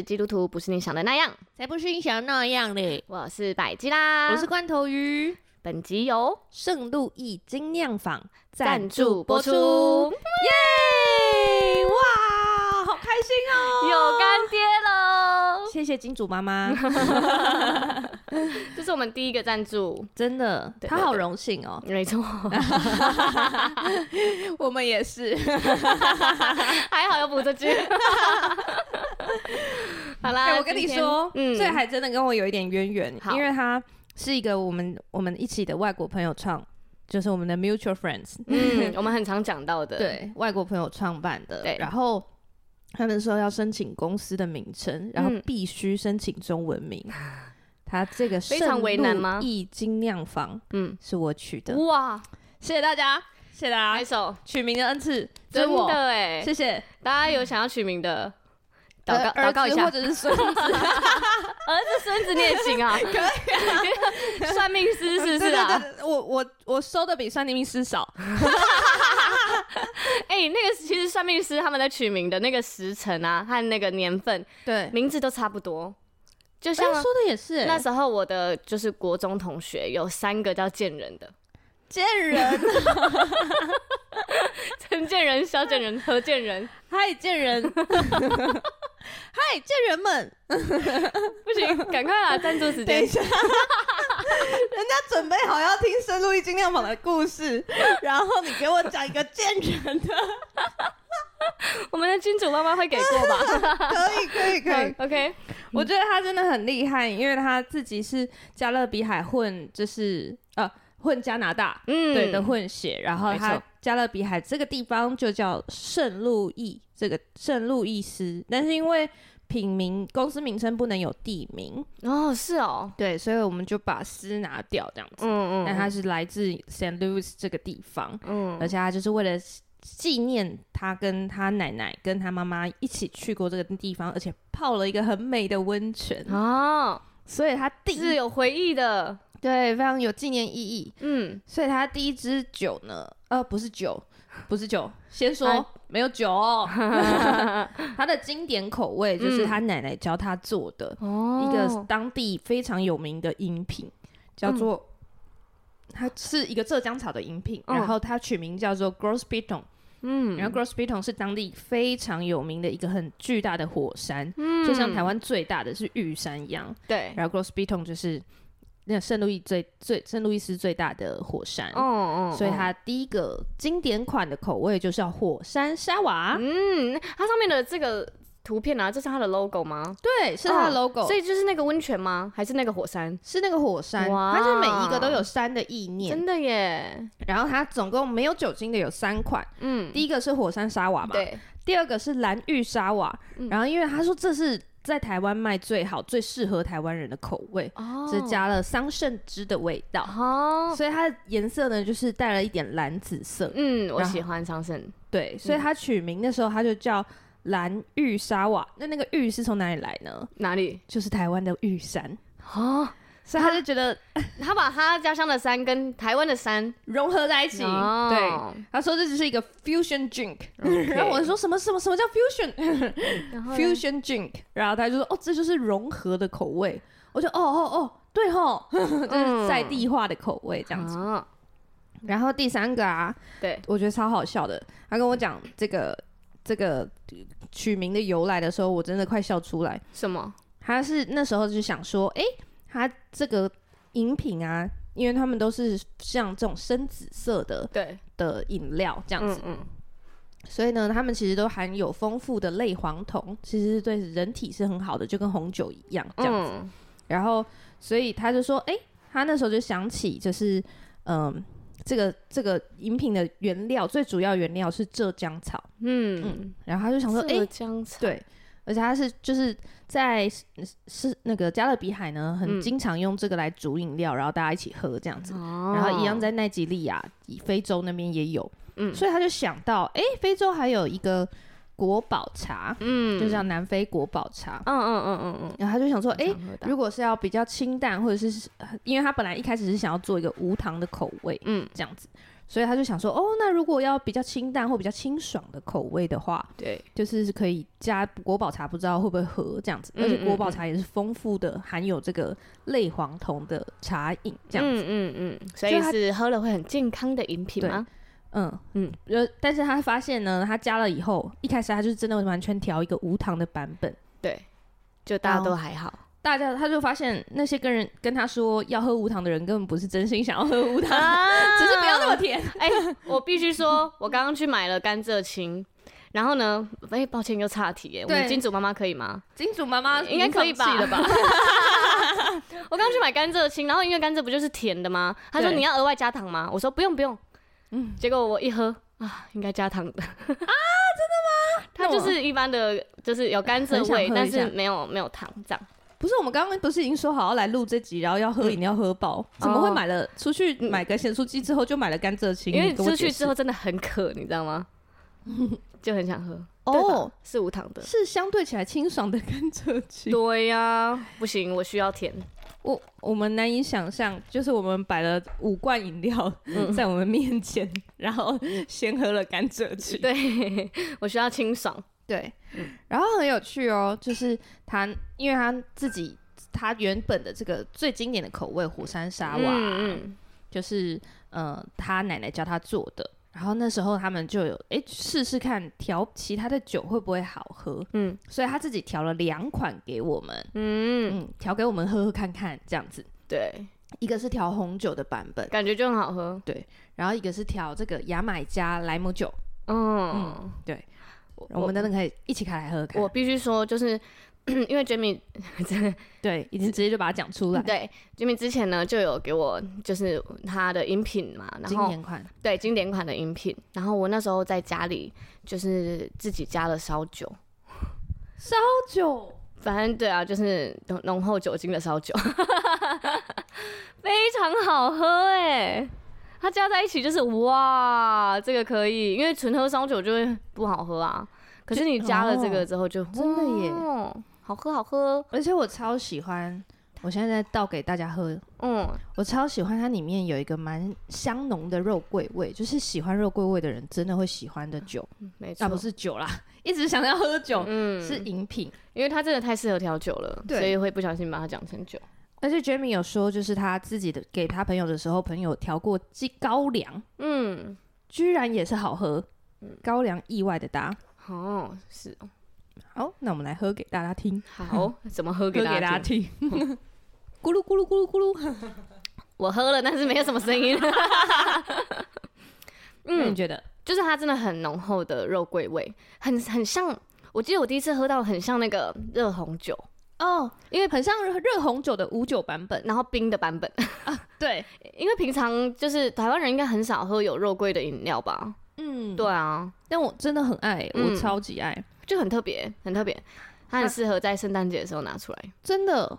是基督徒，不是你想的那样，才不是你想的那样嘞！我是百基啦，我是罐头鱼。本集由圣路易精酿坊赞助播出。耶！哇，好开心哦，有干爹喽！谢谢金主妈妈，这是我们第一个赞助，真的，他好荣幸哦。没错，我们也是，还好有补这句。好啦，我跟你说，嗯，这还真的跟我有一点渊源，因为他。是一个我们我们一起的外国朋友创，就是我们的 mutual friends，嗯，我们很常讲到的，对，外国朋友创办的，对，然后他们说要申请公司的名称，然后必须申请中文名，嗯、他这个非常为难吗？易精酿坊，嗯，是我取的，哇，谢谢大家，谢谢大家，拍手，取名的恩赐，真的哎，谢谢大家有想要取名的。祷告祷告一下，或者是孙子，儿子孙子你也行啊，可以、啊。算命师是不是啊？我我我收的比算命师少。哎、欸，那个其实算命师他们在取名的那个时辰啊和那个年份，对，名字都差不多。就像、欸、说的也是、欸，那时候我的就是国中同学有三个叫贱人的，贱人，陈贱人、小贱人、何贱人，嗨贱人。嗨，贱人们！不行，赶快来 赞助时间。等一下，人家准备好要听圣路易精酿坊的故事，然后你给我讲一个贱人的。我们的金主妈妈会给过吧？可以，可以，可以。OK，我觉得他真的很厉害，因为他自己是加勒比海混，就是呃混加拿大，嗯，对的混血，然后他加勒比海这个地方就叫圣路易。这个圣路易斯，但是因为品名公司名称不能有地名哦，是哦，对，所以我们就把“斯”拿掉，这样子。嗯嗯。但它是来自 Saint Louis 这个地方，嗯，而且它就是为了纪念他跟他奶奶跟他妈妈一起去过这个地方，而且泡了一个很美的温泉哦，所以他第一是有回忆的，对，非常有纪念意义。嗯，所以他第一支酒呢，呃，不是酒。不是酒，先说、啊、没有酒哦。他的经典口味就是他奶奶教他做的，嗯、一个当地非常有名的饮品，哦、叫做它是一个浙江草的饮品，嗯、然后它取名叫做 Gros Piton。嗯，然后 Gros Piton 是当地非常有名的一个很巨大的火山，嗯、就像台湾最大的是玉山一样。对，然后 Gros Piton 就是。那圣路易最最圣路易斯最大的火山，哦哦，所以它第一个经典款的口味就是要火山沙瓦。嗯，它上面的这个图片啊，这是它的 logo 吗？对，是它的 logo。所以就是那个温泉吗？还是那个火山？是那个火山。哇，它是每一个都有山的意念。真的耶。然后它总共没有酒精的有三款。嗯，第一个是火山沙瓦嘛。对。第二个是蓝玉沙瓦。然后因为他说这是。在台湾卖最好、最适合台湾人的口味，是、oh. 加了桑葚汁的味道，oh. 所以它的颜色呢，就是带了一点蓝紫色。嗯，我喜欢桑葚。对，所以它取名的时候，它就叫蓝玉沙瓦。那那个玉是从哪里来呢？哪里？就是台湾的玉山。哦。所以他就觉得，他把他家乡的山跟台湾的山融合在一起。Oh. 对，他说这只是一个 fusion drink。然后我说什么什么什么叫 fusion？fusion drink。然后他就说哦，这就是融合的口味。我说哦哦哦，对吼，这是在地化的口味这样子。Oh. 然后第三个啊，对，我觉得超好笑的。他跟我讲这个这个取名的由来的时候，我真的快笑出来。什么？他是那时候就想说，哎。它这个饮品啊，因为他们都是像这种深紫色的对的饮料这样子，嗯，嗯，所以呢，他们其实都含有丰富的类黄酮，其实对人体是很好的，就跟红酒一样这样子。嗯、然后，所以他就说，哎、欸，他那时候就想起，就是嗯，这个这个饮品的原料最主要原料是浙江草，嗯嗯，然后他就想说，哎，浙江草，对。而且它是就是在是那个加勒比海呢，很经常用这个来煮饮料，嗯、然后大家一起喝这样子。哦、然后一样在奈及利亚、非洲那边也有。嗯，所以他就想到，哎、欸，非洲还有一个国宝茶，嗯，就叫南非国宝茶，嗯嗯嗯嗯嗯，然后他就想说，哎、欸，如果是要比较清淡，或者是因为他本来一开始是想要做一个无糖的口味，嗯，这样子。所以他就想说，哦，那如果要比较清淡或比较清爽的口味的话，对，就是可以加国宝茶，不知道会不会喝这样子。嗯嗯嗯，而且国宝茶也是丰富的，含有这个类黄酮的茶饮这样子。嗯嗯嗯，所以是喝了会很健康的饮品吗？嗯嗯，呃，但是他发现呢，他加了以后，一开始他就是真的完全调一个无糖的版本，对，就大家都还好。大家他就发现那些跟人跟他说要喝无糖的人根本不是真心想要喝无糖，啊、只是不要那么甜。哎、欸，我必须说，我刚刚去买了甘蔗青，然后呢，哎、欸，抱歉又岔题耶。我们金主妈妈可以吗？金主妈妈应该可以吧？我刚刚去买甘蔗青，然后因为甘蔗不就是甜的吗？他说你要额外加糖吗？我说不用不用。嗯，结果我一喝啊，应该加糖的啊？真的吗？它就是一般的，就是有甘蔗味，但是没有没有糖这样。不是，我们刚刚不是已经说好要来录这集，然后要喝饮料喝饱，怎么会买了出去买个咸酥鸡之后就买了甘蔗青？因为出去之后真的很渴，你知道吗？就很想喝。哦，是无糖的，是相对起来清爽的甘蔗青。对呀，不行，我需要甜。我我们难以想象，就是我们摆了五罐饮料在我们面前，然后先喝了甘蔗青。对，我需要清爽。对，然后很有趣哦，就是他，因为他自己他原本的这个最经典的口味火山沙瓦，嗯嗯、就是呃他奶奶教他做的，然后那时候他们就有哎试试看调其他的酒会不会好喝，嗯，所以他自己调了两款给我们，嗯。嗯，调给我们喝喝看看这样子，对，一个是调红酒的版本，感觉就很好喝，对，然后一个是调这个牙买加莱姆酒，嗯，嗯对。我，我们等等可以一起开来喝。我必须说，就是 因为 Jemmy 真的对，已经直接就把它讲出来。对，Jemmy 之前呢就有给我就是他的饮品嘛，然后经典款，对经典款的饮品。然后我那时候在家里就是自己加了烧酒，烧酒，反正对啊，就是浓浓厚酒精的烧酒，非常好喝哎。它加在一起就是哇，这个可以，因为纯喝烧酒就会不好喝啊。可是你加了这个之后就，就、哦、真的耶，好喝好喝。而且我超喜欢，我现在在倒给大家喝。嗯，我超喜欢它里面有一个蛮香浓的肉桂味，就是喜欢肉桂味的人真的会喜欢的酒。没错错，啊不是酒啦，一直想要喝酒，嗯，是饮品，因为它真的太适合调酒了，所以会不小心把它讲成酒。而且 Jamie 有说，就是他自己的给他朋友的时候，朋友调过鸡高粱，嗯，居然也是好喝，高粱意外的搭，哦，是哦，好，那我们来喝给大家听，好，怎么喝 给大家听？咕噜咕噜咕噜咕噜，我喝了，但是没有什么声音，嗯，你觉得？就是它真的很浓厚的肉桂味，很很像，我记得我第一次喝到很像那个热红酒。哦，因为很像热红酒的无酒版本，然后冰的版本。啊，对，因为平常就是台湾人应该很少喝有肉桂的饮料吧？嗯，对啊，但我真的很爱，我超级爱，就很特别，很特别，它很适合在圣诞节的时候拿出来。真的，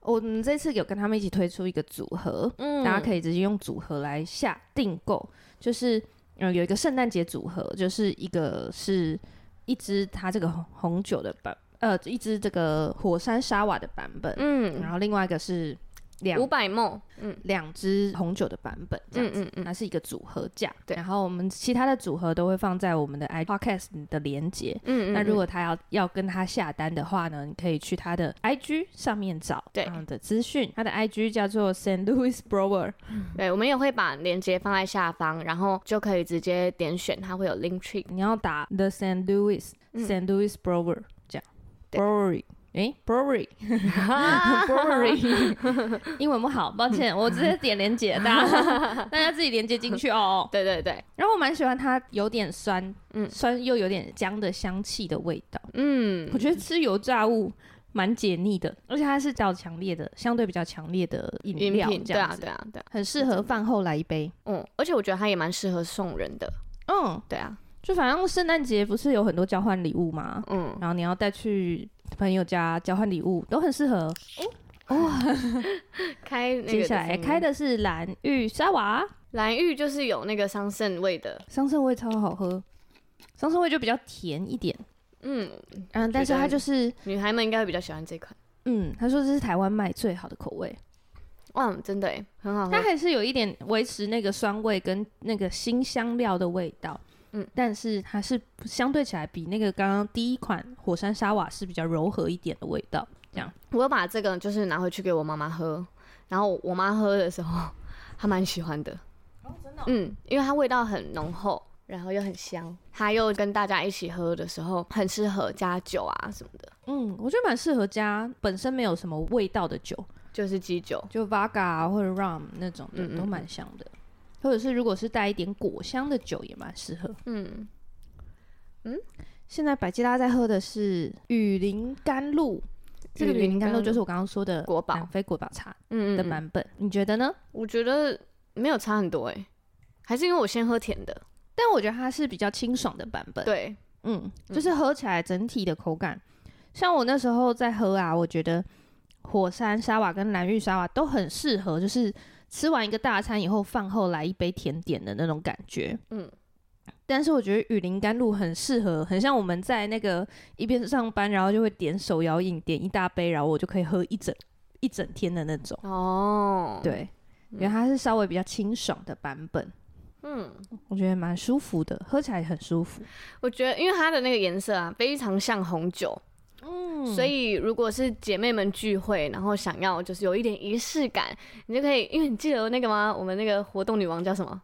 我们这次有跟他们一起推出一个组合，嗯，大家可以直接用组合来下订购，就是嗯有一个圣诞节组合，就是一个是一支它这个红酒的版。呃，一支这个火山沙瓦的版本，嗯，然后另外一个是两五百 ml，嗯，两支红酒的版本，这样子，嗯嗯，它是一个组合价，对。然后我们其他的组合都会放在我们的 i podcast 的连接，嗯，那如果他要要跟他下单的话呢，你可以去他的 IG 上面找这样的资讯，他的 IG 叫做 St. Louis Brewer，对，我们也会把连接放在下方，然后就可以直接点选，它会有 link tree，你要打 The St. Louis St. Louis Brewer。Brewery，哎，Brewery，Brewery，英文不好，抱歉，我直接点连接，大家 大家自己连接进去哦。对对对，然后我蛮喜欢它有点酸，嗯，酸又有点姜的香气的味道，嗯，我觉得吃油炸物蛮解腻的，而且它是比较强烈的，相对比较强烈的饮料，对啊对啊对，很适合饭后来一杯，嗯，而且我觉得它也蛮适合送人的，嗯，对啊。就反正圣诞节不是有很多交换礼物吗？嗯，然后你要带去朋友家交换礼物，都很适合。哦，开，接下来开的是蓝玉沙瓦，蓝玉就是有那个桑葚味的，桑葚味超好喝，桑葚味就比较甜一点。嗯嗯，但是它就是女孩们应该会比较喜欢这款。嗯，他说这是台湾卖最好的口味。哇，真的哎，很好喝。它还是有一点维持那个酸味跟那个新香料的味道。嗯，但是它是相对起来比那个刚刚第一款火山沙瓦是比较柔和一点的味道。这样，我把这个就是拿回去给我妈妈喝，然后我妈喝的时候，她蛮喜欢的。哦，真的哦？嗯，因为它味道很浓厚，然后又很香，它又跟大家一起喝的时候，很适合加酒啊什么的。嗯，我觉得蛮适合加本身没有什么味道的酒，就是基酒，就 Vodka 或者 Rum 那种的，嗯嗯，都蛮香的。或者是如果是带一点果香的酒也蛮适合。嗯。嗯，现在百吉拉在喝的是雨林甘露。这个雨林甘露就是我刚刚说的国宝。南非国宝茶嗯的版本，你觉得呢？我觉得没有差很多哎，还是因为我先喝甜的，但我觉得它是比较清爽的版本。对，嗯，就是喝起来整体的口感，嗯、像我那时候在喝啊，我觉得火山沙瓦跟蓝玉沙瓦都很适合，就是吃完一个大餐以后，饭后来一杯甜点的那种感觉。嗯。但是我觉得雨林甘露很适合，很像我们在那个一边上班，然后就会点手摇饮，点一大杯，然后我就可以喝一整一整天的那种。哦，对，因为它是稍微比较清爽的版本。嗯，我觉得蛮舒服的，喝起来很舒服。我觉得，因为它的那个颜色啊，非常像红酒。嗯，所以如果是姐妹们聚会，然后想要就是有一点仪式感，你就可以，因为你记得那个吗？我们那个活动女王叫什么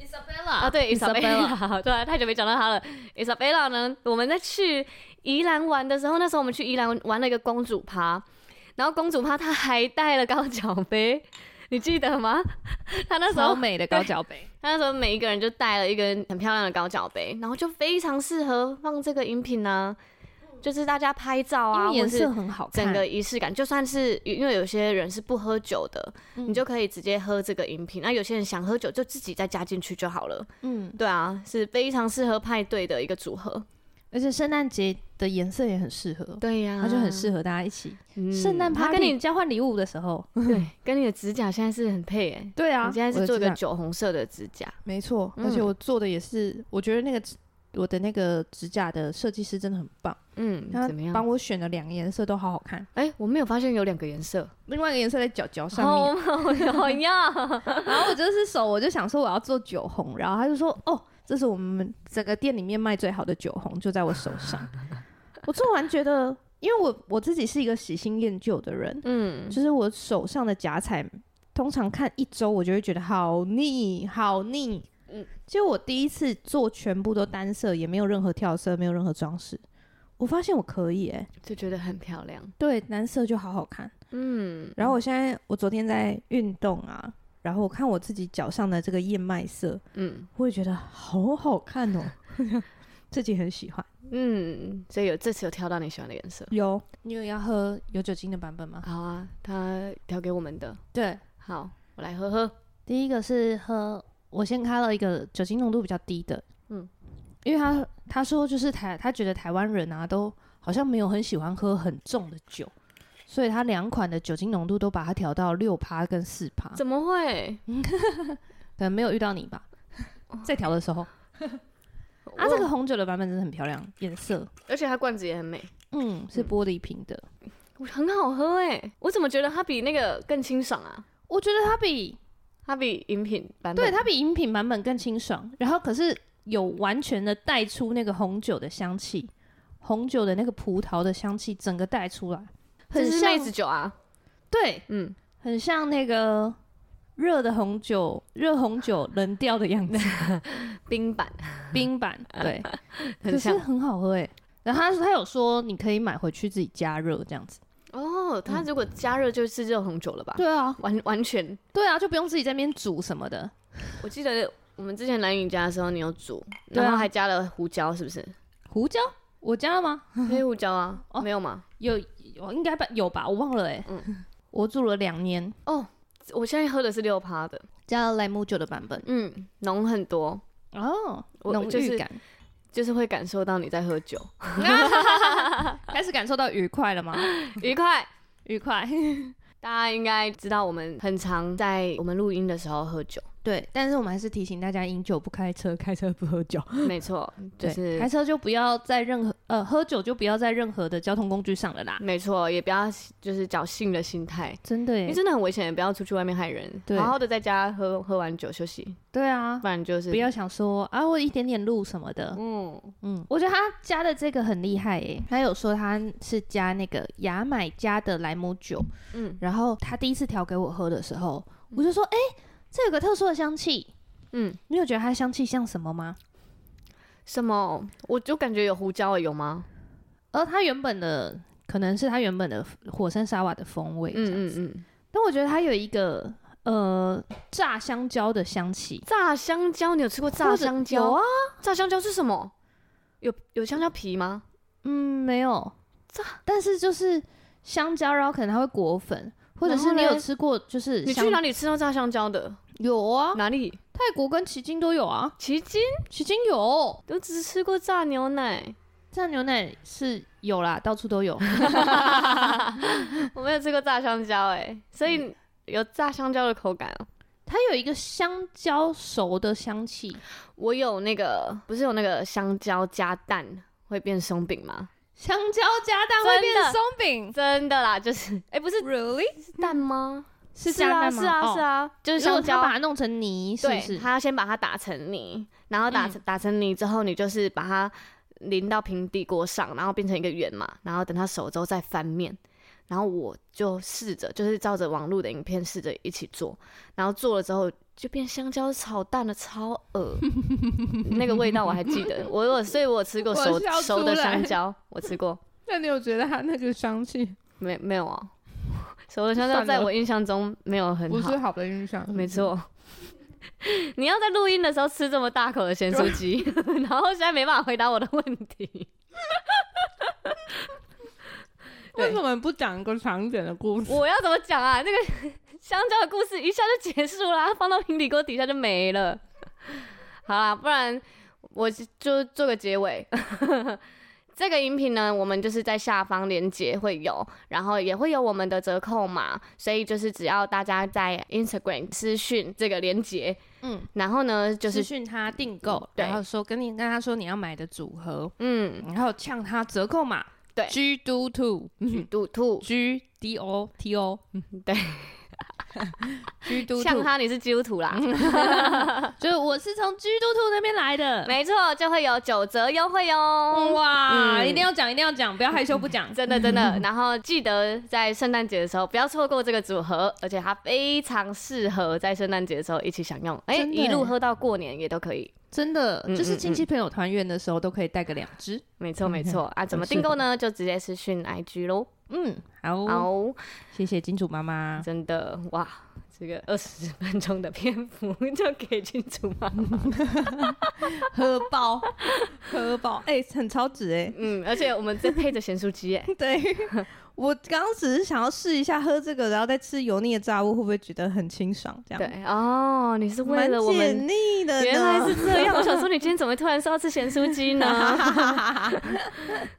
？Isabella 啊，对，Isabella，对，太久没讲到她了。Isabella 呢，我们在去宜兰玩的时候，那时候我们去宜兰玩了一个公主趴，然后公主趴她还带了高脚杯，你记得吗？她那时候美的高脚杯，她那时候每一个人就带了一个很漂亮的高脚杯，然后就非常适合放这个饮品呢。就是大家拍照啊，颜色很好看，整个仪式感。就算是因为有些人是不喝酒的，嗯、你就可以直接喝这个饮品。那有些人想喝酒，就自己再加进去就好了。嗯，对啊，是非常适合派对的一个组合。而且圣诞节的颜色也很适合。对呀、啊，它就很适合大家一起圣诞趴跟你交换礼物的时候。对，跟你的指甲现在是很配哎、欸。对啊，你现在是做一个酒红色的指甲。没错，而且我做的也是，我觉得那个。我的那个指甲的设计师真的很棒，嗯，他帮我选了两个颜色都好好看。哎、欸，我没有发现有两个颜色，另外一个颜色在脚脚上面。好呀，然后我就是手，我就想说我要做酒红，然后他就说，哦，这是我们整个店里面卖最好的酒红，就在我手上。我做完觉得，因为我我自己是一个喜新厌旧的人，嗯，就是我手上的夹彩，通常看一周我就会觉得好腻，好腻。嗯，就我第一次做全部都单色，也没有任何跳色，没有任何装饰，我发现我可以哎、欸，就觉得很漂亮。对，单色就好好看。嗯，然后我现在我昨天在运动啊，然后我看我自己脚上的这个燕麦色，嗯，我也觉得好好看哦，自己很喜欢。嗯，所以有这次有挑到你喜欢的颜色？有，你有要喝有酒精的版本吗？好啊，他调给我们的。对，好，我来喝喝。第一个是喝。我先开了一个酒精浓度比较低的，嗯，因为他他说就是台，他觉得台湾人啊都好像没有很喜欢喝很重的酒，所以他两款的酒精浓度都把它调到六趴跟四趴。怎么会？可能没有遇到你吧，在调的时候。啊，这个红酒的版本真的很漂亮，颜色，而且它罐子也很美，嗯，是玻璃瓶的，很好喝哎，我怎么觉得它比那个更清爽啊？我觉得它比。它比饮品版本，对，它比饮品版本更清爽，然后可是有完全的带出那个红酒的香气，红酒的那个葡萄的香气整个带出来，很像妹子酒啊，对，嗯，很像那个热的红酒，热红酒冷掉的样子，冰版，冰版，对，可是很好喝诶。然后他他有说你可以买回去自己加热这样子。哦，它如果加热就是热红酒了吧？对啊，完完全对啊，就不用自己在那边煮什么的。我记得我们之前来你家的时候，你有煮，然后还加了胡椒，是不是？胡椒我加了吗？黑胡椒啊？哦，没有吗？有，我应该吧有吧？我忘了哎。嗯，我煮了两年。哦，我现在喝的是六趴的，加了莱姆酒的版本。嗯，浓很多哦，浓郁感。就是会感受到你在喝酒，开始感受到愉快了吗？愉快，愉快。大家应该知道，我们很常在我们录音的时候喝酒。对，但是我们还是提醒大家：饮酒不开车，开车不喝酒。没错，就是开车就不要在任何呃喝酒就不要在任何的交通工具上了啦。没错，也不要就是侥幸的心态，真的耶，因为真的很危险，也不要出去外面害人。对，好好的在家喝喝完酒休息。对啊，不然就是不要想说啊，我一点点路什么的。嗯嗯，我觉得他加的这个很厉害耶，他有说他是加那个牙买加的莱姆酒。嗯，然后他第一次调给我喝的时候，我就说，哎、欸，这有个特殊的香气。嗯，你有觉得它香气像什么吗？什么？我就感觉有胡椒，有吗？而它原本的可能是它原本的火山沙瓦的风味，嗯嗯嗯。但我觉得它有一个呃炸香蕉的香气。炸香蕉，你有吃过炸香蕉？有啊。炸香蕉是什么？有有香蕉皮吗？嗯，没有。炸，但是就是香蕉，然后可能它会裹粉，或者是你有吃过？就是你去哪里吃到炸香蕉的？有啊，哪里？泰国跟奇经都有啊。奇经奇经有，我只吃过炸牛奶。炸牛奶是有啦，到处都有。我没有吃过炸香蕉哎、欸，所以有炸香蕉的口感哦、喔。它有一个香蕉熟的香气。我有那个，不是有那个香蕉加蛋会变松饼吗？香蕉加蛋会变松饼？真的啦，就是哎、欸，不是，really 是蛋吗？是啊，是啊，是啊，就是香蕉把它弄成泥，是不是？对，他要先把它打成泥，然后打成、嗯、打成泥之后，你就是把它淋到平底锅上，然后变成一个圆嘛，然后等它熟之后再翻面。然后我就试着，就是照着网络的影片试着一起做，然后做了之后就变香蕉炒蛋了，超恶那个味道我还记得，我有，所以我吃过熟熟的香蕉，我吃过。那你有觉得它那个香气？没没有啊？熟的香蕉在我印象中没有很好，不是好的印象。没错，你要在录音的时候吃这么大口的咸酥鸡，然后现在没办法回答我的问题。为什么不讲一个长一点的故事？我要怎么讲啊？那个香蕉的故事一下就结束了，放到平底锅底下就没了。好啦，不然我就做个结尾。这个饮品呢，我们就是在下方链接会有，然后也会有我们的折扣码，所以就是只要大家在 Instagram 私讯这个链接，嗯，然后呢就是私讯他订购，然后说跟你跟他说你要买的组合，嗯，然后呛他折扣码，对，G do two，G do two，G D O T O，嗯，对。像他，你是基督徒啦，就我是从基督徒那边来的，没错，就会有九折优惠哦。哇，嗯、一定要讲，一定要讲，不要害羞不讲，真的真的。然后记得在圣诞节的时候不要错过这个组合，而且它非常适合在圣诞节的时候一起享用，哎、欸，一路喝到过年也都可以。真的，就是亲戚朋友团圆的时候都可以带个两支。没错没错啊，怎么订购呢？就直接私讯 IG 喽。嗯，好，好，谢谢金主妈妈。真的哇，这个二十分钟的篇幅就给金主妈妈 喝爆，喝爆，哎、欸，很超值哎。嗯，而且我们再配着咸酥鸡哎。对。我刚刚只是想要试一下喝这个，然后再吃油腻的炸物，会不会觉得很清爽？这样对哦，你是为了我们解腻的，原来是这样。我想说，你今天怎么突然说要吃咸酥鸡呢？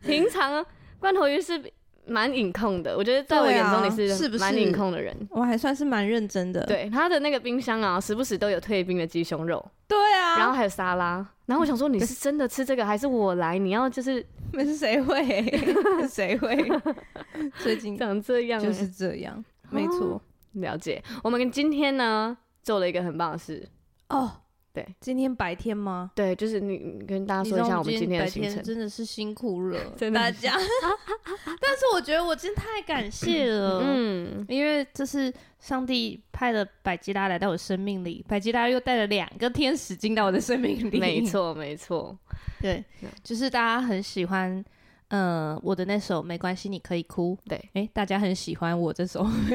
平常罐头鱼是蛮隐控的，我觉得在我眼中你是是不是蛮隐控的人？我还算是蛮认真的。对，他的那个冰箱啊，时不时都有退冰的鸡胸肉。对啊，然后还有沙拉。然后我想说，你是真的吃这个，还是我来？你要就是，那是谁会？谁会？最近长这样，就是这样，没错。了解。我们今天呢，做了一个很棒的事哦。对，今天白天吗？对，就是你，你跟大家说一下我们今天的行程。真的是辛苦了，真的大家。但是我觉得我真的太感谢了，嗯，因为这是上帝派了百吉拉来到我生命里，百吉拉又带了两个天使进到我的生命里。没错，没错，对，就是大家很喜欢。嗯，我的那首没关系，你可以哭。对，哎、欸，大家很喜欢我这首。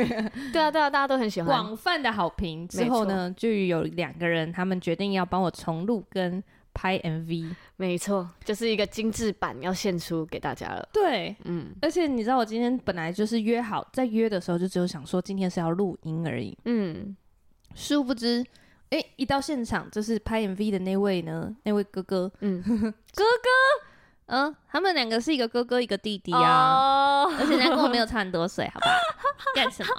对啊，对啊，大家都很喜欢。广泛的好评之后呢，就有两个人，他们决定要帮我重录跟拍 MV。没错，就是一个精致版要献出给大家了。对，嗯，而且你知道，我今天本来就是约好，在约的时候就只有想说今天是要录音而已。嗯，殊不知，哎、欸，一到现场就是拍 MV 的那位呢，那位哥哥，嗯，哥哥。嗯，他们两个是一个哥哥一个弟弟啊，oh. 而且那跟我没有差很多岁，好吧？干什么？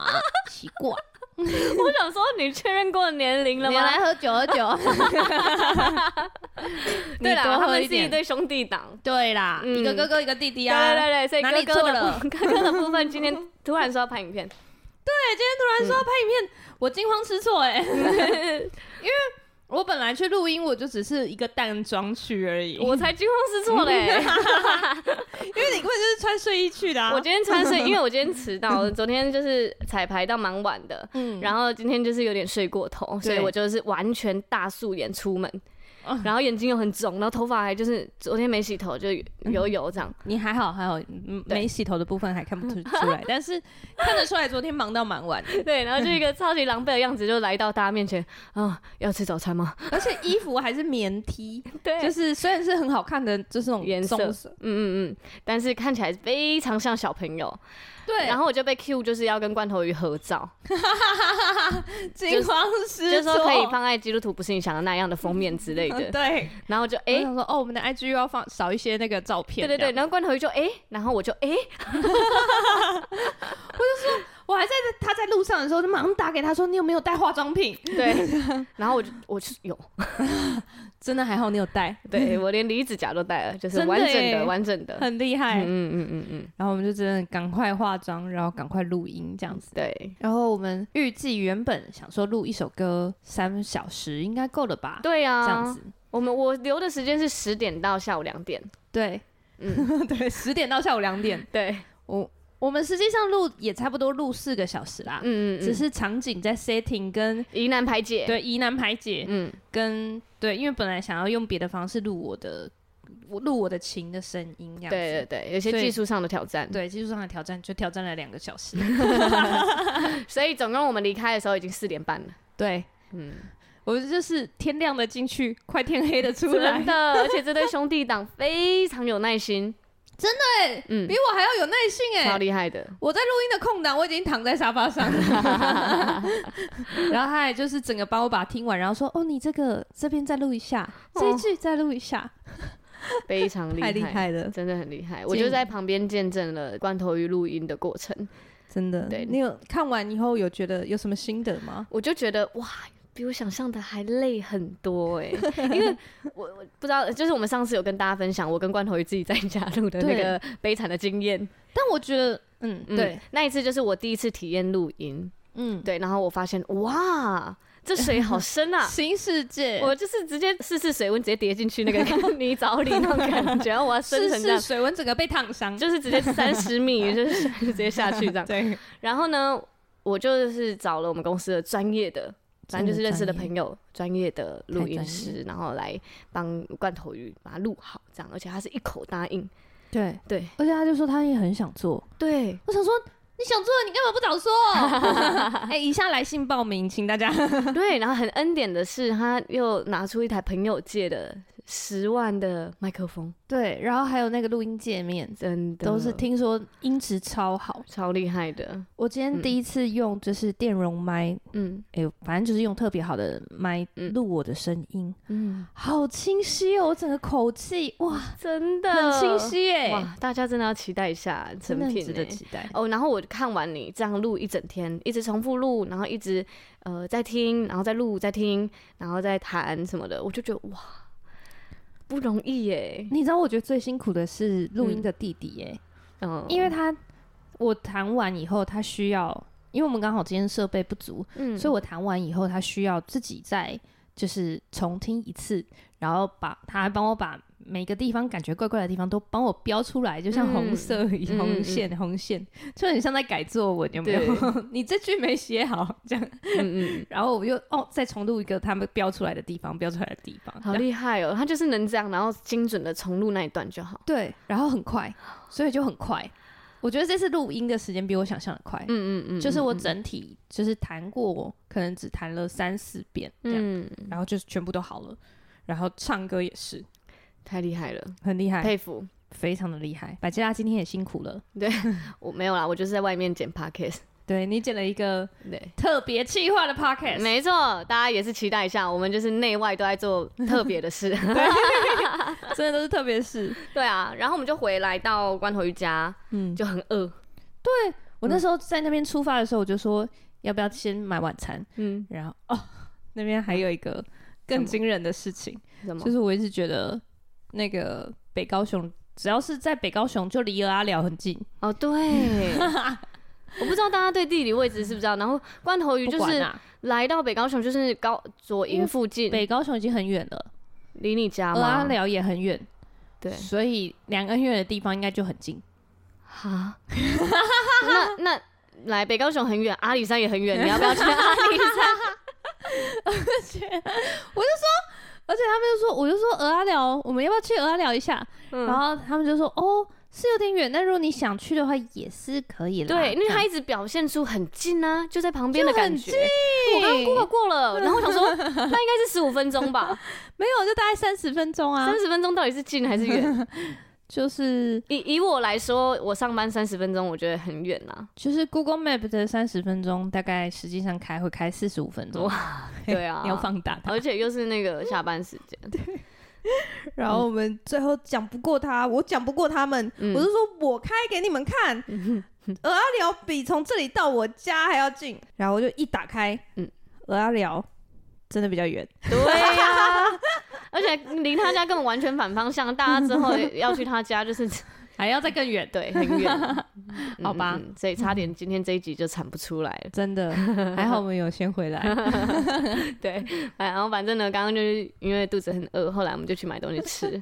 奇怪，我想说，你确认过年龄了吗？你来喝酒喝酒。对啦，他们是一对兄弟档。对啦，一个哥哥一个弟弟啊。对对对，所以哪里错了？哥哥的部分今天突然说要拍影片。对，今天突然说要拍影片，我惊慌失措哎，因为。我本来去录音，我就只是一个淡妆去而已，我才惊慌失措嘞，因为你根本就是穿睡衣去的啊。我今天穿睡，因为我今天迟到了，昨天就是彩排到蛮晚的，嗯，然后今天就是有点睡过头，所以我就是完全大素颜出门。然后眼睛又很肿，然后头发还就是昨天没洗头就油油这样。你还好还好，没洗头的部分还看不出 出来，但是看得出来昨天忙到蛮晚。对，然后就一个超级狼狈的样子就来到大家面前啊，要吃早餐吗？而且衣服还是棉 T，对，就是虽然是很好看的，就是那种颜色，嗯嗯嗯，但是看起来非常像小朋友。对，然后我就被 Q，就是要跟罐头鱼合照，惊慌失措，就是说可以放在基督徒不是你想的那样的封面之类的。对，然后就哎，想说哦，我们的 IG 又要放少一些那个照片。对对对，然后罐头鱼就哎，然后我就哎，我就说，我还在他在路上的时候，就马上打给他说，你有没有带化妆品？对，然后我就我就有。真的还好，你有带，对，我连离子夹都带了，就是完整的，完整的，很厉害。嗯嗯嗯嗯。然后我们就真的赶快化妆，然后赶快录音这样子。对。然后我们预计原本想说录一首歌三小时应该够了吧？对啊。这样子，我们我留的时间是十点到下午两点。对，嗯，对，十点到下午两点。对，我。我们实际上录也差不多录四个小时啦，嗯嗯，只是场景在 setting 跟疑难排解，对，疑难排解，嗯，跟对，因为本来想要用别的方式录我的，我录我的琴的声音，这样子，对对对，有些技术上的挑战，对，技术上的挑战就挑战了两个小时，所以总共我们离开的时候已经四点半了，对，嗯，我就是天亮的进去，快天黑的出来，真的，而且这对兄弟档非常有耐心。真的哎、欸，嗯，比我还要有耐性哎、欸，超厉害的。我在录音的空档，我已经躺在沙发上了，然后他也就是整个帮我把它听完，然后说：“哦，你这个这边再录一下，哦、这一句再录一下，非常厉害，太厉害了，真的很厉害。”我就在旁边见证了罐头鱼录音的过程，真的。对，你有看完以后有觉得有什么心得吗？我就觉得哇。比我想象的还累很多哎、欸，因为 我我不知道，就是我们上次有跟大家分享我跟罐头鱼自己在家录的那个悲惨的经验，但我觉得，嗯，嗯对，那一次就是我第一次体验录音，嗯，对，然后我发现哇，这水好深啊，新世界，我就是直接试试水温，直接跌进去那个 泥沼里那种感觉，然后我要深成这样，水温整个被烫伤，就是直接三十米，就是直接下去这样，对，然后呢，我就是找了我们公司的专业的。反正就是认识的朋友，专业的录音师，然后来帮罐头鱼把它录好，这样，而且他是一口答应。对对，而且他就说他也很想做。对，我想说你想做，你干嘛不早说？哎、欸，以下来信报名，请大家。对，然后很恩典的是，他又拿出一台朋友借的。十万的麦克风，对，然后还有那个录音界面，真的都是听说音质超好，超厉害的。我今天第一次用就是电容麦，嗯，哎、欸，反正就是用特别好的麦录我的声音，嗯，好清晰哦，我整个口气哇，真的很清晰哎，哇，大家真的要期待一下成品，值得期待哦。然后我看完你这样录一整天，一直重复录，然后一直呃在听，然后再录，再听，然后再弹什么的，我就觉得哇。不容易耶，你知道我觉得最辛苦的是录音的弟弟耶，嗯，因为他我弹完以后，他需要，因为我们刚好今天设备不足，嗯，所以我弹完以后，他需要自己再就是重听一次，然后把他还帮我把。每个地方感觉怪怪的地方都帮我标出来，就像红色红线、嗯、红线，就很像在改作文，有没有？你这句没写好，这样，嗯嗯，然后我又哦，再重录一个他们标出来的地方，标出来的地方，好厉害哦！他就是能这样，然后精准的重录那一段就好。对，然后很快，所以就很快。我觉得这次录音的时间比我想象的快。嗯嗯嗯，就是我整体就是弹过，可能只弹了三四遍这样，嗯、然后就是全部都好了。然后唱歌也是。太厉害了，很厉害，佩服，非常的厉害。百吉拉今天也辛苦了，对 我没有啦，我就是在外面剪 podcast，对你剪了一个对。特别企划的 podcast，没错，大家也是期待一下，我们就是内外都在做 特别的事，真的都是特别事，对啊，然后我们就回来到关头瑜伽，嗯，就很饿，对我那时候在那边出发的时候，我就说要不要先买晚餐？嗯，然后哦，那边还有一个更惊人的事情，就是我一直觉得那个北高雄，只要是在北高雄，就离蚵仔寮很近。哦，对，我不知道大家对地理位置是不是知道。然后罐头鱼就是来到北高雄，就是高左营附近。北高雄已经很远了，离你家吗？蚵仔寮也很远，对，所以两个很远的地方应该就很近。哈，那那来北高雄很远，阿里山也很远，你要不要去阿里山？而 且我就说，而且他们就说，我就说鹅阿寮，我们要不要去鹅阿寮一下？嗯、然后他们就说，哦，是有点远，但如果你想去的话，也是可以的。对，因为他一直表现出很近啊，就在旁边的感觉。我刚刚 Google 过了，然后想说，那应该是十五分钟吧？没有，就大概三十分钟啊。三十分钟到底是近还是远？就是以以我来说，我上班三十分钟，我觉得很远呐。就是 Google Map 的三十分钟，大概实际上开会开四十五分钟。哇，对啊，你要放大，而且又是那个下班时间。对。然后我们最后讲不过他，我讲不过他们，嗯、我是说我开给你们看，鹅阿寮比从这里到我家还要近。然后我就一打开，嗯，鹅阿寮真的比较远。对呀、啊。而且离他家根本完全反方向，大家之后要去他家就是 还要再更远，对，很远，好吧、嗯，所以差点今天这一集就产不出来了，真的，还好我们有先回来，对，然后反正呢，刚刚就是因为肚子很饿，后来我们就去买东西吃，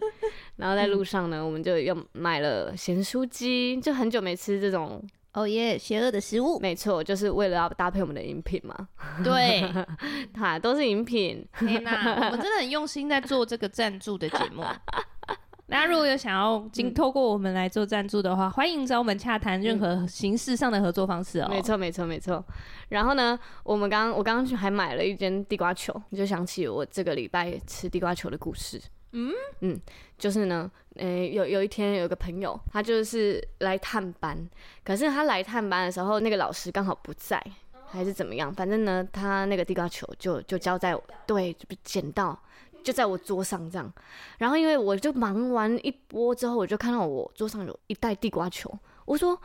然后在路上呢，我们就又买了咸酥鸡，就很久没吃这种。哦耶，邪恶的食物，没错，就是为了要搭配我们的饮品嘛。对，它都是饮品。天哪，我们真的很用心在做这个赞助的节目。大家如果有想要经透过我们来做赞助的话，嗯、欢迎找我们洽谈任何形式上的合作方式哦。没错，没错，没错。然后呢，我们刚我刚刚去还买了一间地瓜球，你就想起我这个礼拜吃地瓜球的故事。嗯嗯，就是呢，诶、欸，有有一天有一个朋友，他就是来探班，可是他来探班的时候，那个老师刚好不在，还是怎么样？反正呢，他那个地瓜球就就交在我，对，就捡到就在我桌上这样。然后因为我就忙完一波之后，我就看到我桌上有一袋地瓜球，我说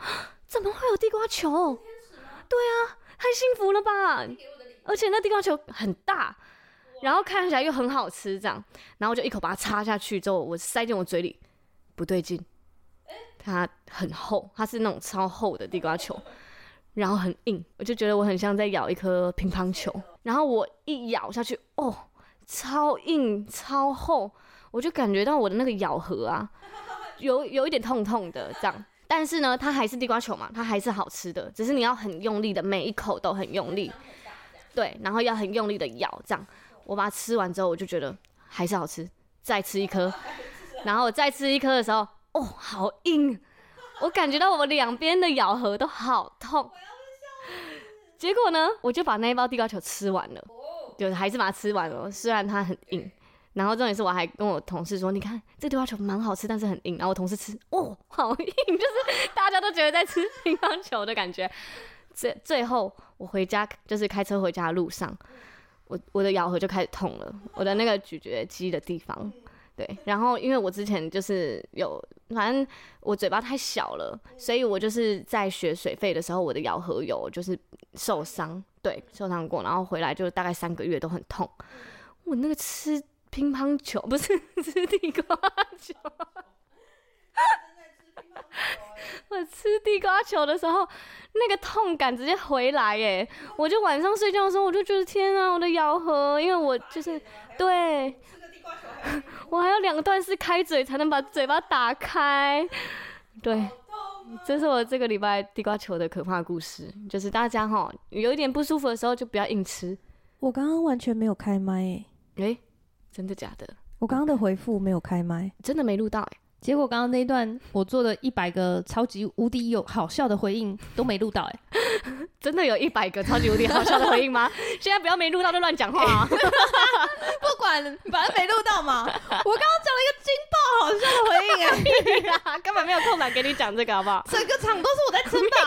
怎么会有地瓜球？对啊，太幸福了吧！而且那地瓜球很大。然后看起来又很好吃，这样，然后我就一口把它插下去之后，我塞进我嘴里，不对劲，它很厚，它是那种超厚的地瓜球，然后很硬，我就觉得我很像在咬一颗乒乓球，然后我一咬下去，哦，超硬超厚，我就感觉到我的那个咬合啊，有有一点痛痛的这样，但是呢，它还是地瓜球嘛，它还是好吃的，只是你要很用力的，每一口都很用力，对，然后要很用力的咬这样。我把它吃完之后，我就觉得还是好吃，再吃一颗，然后我再吃一颗的时候，哦，好硬，我感觉到我两边的咬合都好痛。结果呢，我就把那一包地瓜球吃完了，就还是把它吃完了，虽然它很硬。然后重点是我还跟我同事说，你看这地瓜球蛮好吃，但是很硬。然后我同事吃，哦，好硬，就是大家都觉得在吃乒乓球的感觉。最最后我回家就是开车回家的路上。我我的咬合就开始痛了，我的那个咀嚼肌的地方，对，然后因为我之前就是有，反正我嘴巴太小了，所以我就是在学水肺的时候，我的咬合有就是受伤，对，受伤过，然后回来就大概三个月都很痛。我那个吃乒乓球不是 吃地瓜球。我吃地瓜球的时候，那个痛感直接回来耶！我就晚上睡觉的时候，我就觉得天啊，我的咬合，因为我就是对，我还有两段是开嘴才能把嘴巴打开。对，这是我这个礼拜地瓜球的可怕故事，就是大家哈有一点不舒服的时候就不要硬吃。我刚刚完全没有开麦诶，诶，真的假的？我刚刚的回复没有开麦，真的没录到诶。结果刚刚那一段我做了一百个超级无敌有好笑的回应都没录到哎、欸，真的有一百个超级无敌好笑的回应吗？现在不要没录到就乱讲话啊！不管，反正没录到嘛。我刚刚讲了一个惊爆好笑的回应哎、欸，根本没有空档给你讲这个好不好？整个场都是我在撑吧。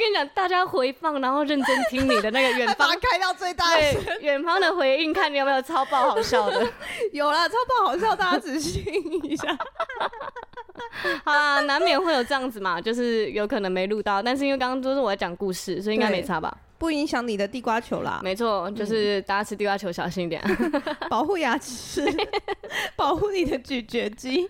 我跟你讲，大家回放，然后认真听你的那个远方，把它开到最大声，远方的回应，看你有没有超爆好笑的。有啦，超爆好笑，大家仔细听一下。好啊，难免会有这样子嘛，就是有可能没录到，但是因为刚刚都是我在讲故事，所以应该没差吧？不影响你的地瓜球啦。没错，就是大家吃地瓜球小心一点，保护牙齿，保护你的咀嚼肌。